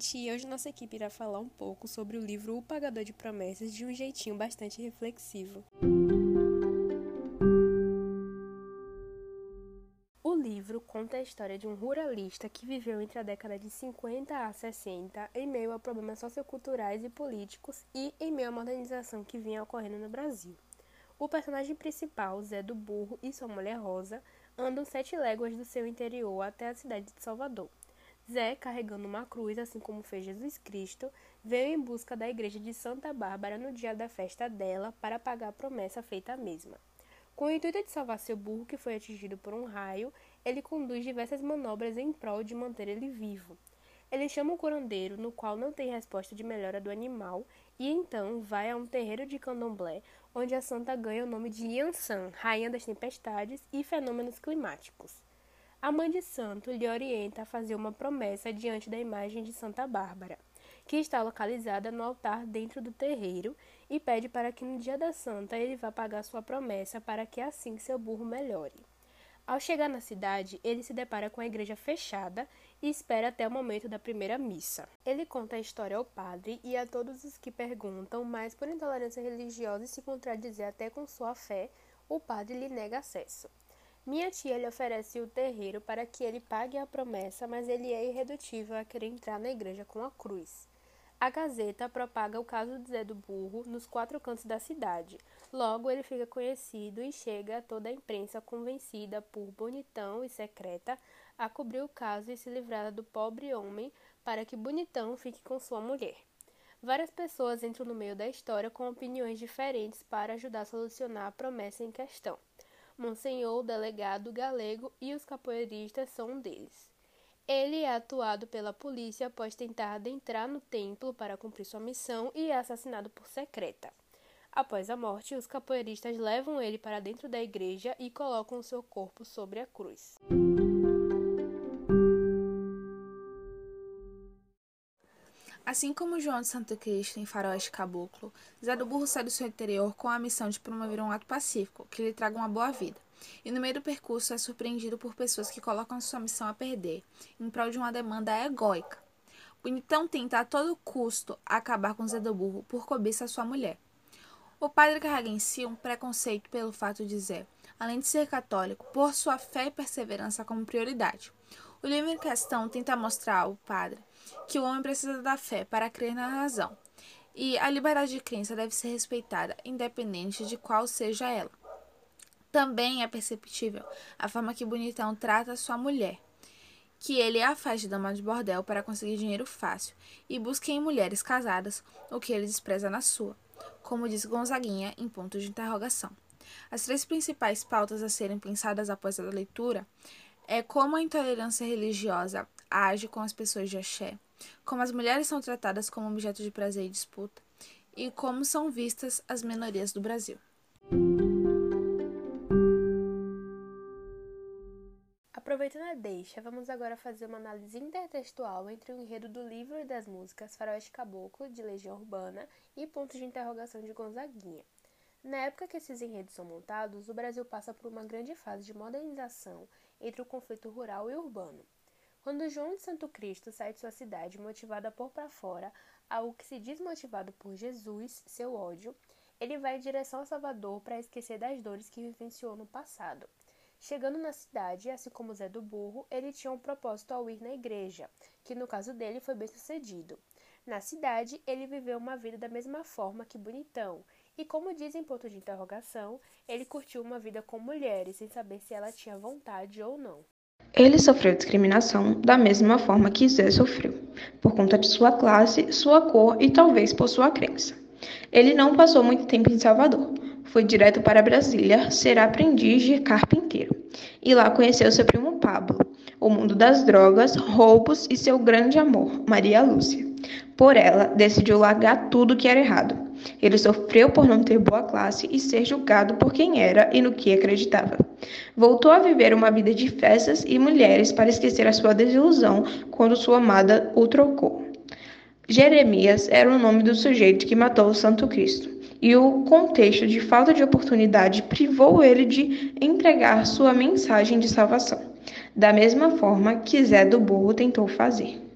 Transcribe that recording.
gente! E hoje nossa equipe irá falar um pouco sobre o livro O Pagador de Promessas de um jeitinho bastante reflexivo. O livro conta a história de um ruralista que viveu entre a década de 50 a 60 em meio a problemas socioculturais e políticos e em meio à modernização que vinha ocorrendo no Brasil. O personagem principal, Zé do Burro, e sua mulher Rosa andam sete léguas do seu interior até a cidade de Salvador. Zé, carregando uma cruz, assim como fez Jesus Cristo, veio em busca da igreja de Santa Bárbara no dia da festa dela para pagar a promessa feita à mesma. Com o intuito de salvar seu burro, que foi atingido por um raio, ele conduz diversas manobras em prol de manter ele vivo. Ele chama um curandeiro, no qual não tem resposta de melhora do animal, e então vai a um terreiro de candomblé, onde a santa ganha o nome de Yansan, rainha das tempestades e fenômenos climáticos. A mãe de santo lhe orienta a fazer uma promessa diante da imagem de Santa Bárbara, que está localizada no altar dentro do terreiro, e pede para que no dia da santa ele vá pagar sua promessa para que assim seu burro melhore. Ao chegar na cidade, ele se depara com a igreja fechada e espera até o momento da primeira missa. Ele conta a história ao padre e a todos os que perguntam, mas por intolerância religiosa e se contradizer até com sua fé, o padre lhe nega acesso. Minha tia lhe oferece o terreiro para que ele pague a promessa, mas ele é irredutível a querer entrar na igreja com a cruz. A Gazeta propaga o caso de Zé do Burro nos quatro cantos da cidade. Logo, ele fica conhecido e chega a toda a imprensa convencida por Bonitão e Secreta a cobrir o caso e se livrar do pobre homem para que Bonitão fique com sua mulher. Várias pessoas entram no meio da história com opiniões diferentes para ajudar a solucionar a promessa em questão. Monsenhor, o delegado galego e os capoeiristas são um deles. Ele é atuado pela polícia após tentar adentrar no templo para cumprir sua missão e é assassinado por secreta. Após a morte, os capoeiristas levam ele para dentro da igreja e colocam seu corpo sobre a cruz. Assim como João de Santo Cristo em Faroeste Caboclo, Zé do Burro sai do seu interior com a missão de promover um ato pacífico que lhe traga uma boa vida. E no meio do percurso é surpreendido por pessoas que colocam sua missão a perder, em prol de uma demanda egóica. Bonitão tenta a todo custo acabar com Zé do Burro por cobiça a sua mulher. O padre carrega em si um preconceito pelo fato de Zé, além de ser católico, pôr sua fé e perseverança como prioridade. O livro em questão tenta mostrar ao padre que o homem precisa da fé para crer na razão, e a liberdade de crença deve ser respeitada, independente de qual seja ela. Também é perceptível a forma que Bonitão trata sua mulher, que ele a faz de dama de bordel para conseguir dinheiro fácil e busca em mulheres casadas o que ele despreza na sua, como diz Gonzaguinha em ponto de interrogação. As três principais pautas a serem pensadas após a leitura é como a intolerância religiosa age com as pessoas de axé, como as mulheres são tratadas como objeto de prazer e disputa, e como são vistas as minorias do Brasil. Aproveitando a deixa, vamos agora fazer uma análise intertextual entre o enredo do livro e das músicas Faroeste Caboclo, de Legião Urbana, e Pontos de Interrogação de Gonzaguinha. Na época que esses enredos são montados, o Brasil passa por uma grande fase de modernização entre o conflito rural e urbano. Quando João de Santo Cristo sai de sua cidade motivado a pôr para fora algo que se diz motivado por Jesus, seu ódio, ele vai em direção a Salvador para esquecer das dores que vivenciou no passado. Chegando na cidade, assim como Zé do Burro, ele tinha um propósito ao ir na igreja, que no caso dele foi bem sucedido. Na cidade, ele viveu uma vida da mesma forma que Bonitão, e como diz em ponto de interrogação, ele curtiu uma vida com mulheres sem saber se ela tinha vontade ou não. Ele sofreu discriminação da mesma forma que Zé sofreu, por conta de sua classe, sua cor e talvez por sua crença. Ele não passou muito tempo em Salvador. Foi direto para Brasília ser aprendiz de carpinteiro. E lá conheceu seu primo Pablo, o mundo das drogas, roubos e seu grande amor, Maria Lúcia. Por ela, decidiu largar tudo que era errado ele sofreu por não ter boa classe e ser julgado por quem era e no que acreditava. Voltou a viver uma vida de festas e mulheres para esquecer a sua desilusão quando sua amada o trocou. Jeremias era o nome do sujeito que matou o Santo Cristo, e o contexto de falta de oportunidade privou ele de entregar sua mensagem de salvação, da mesma forma que Zé do Burro tentou fazer.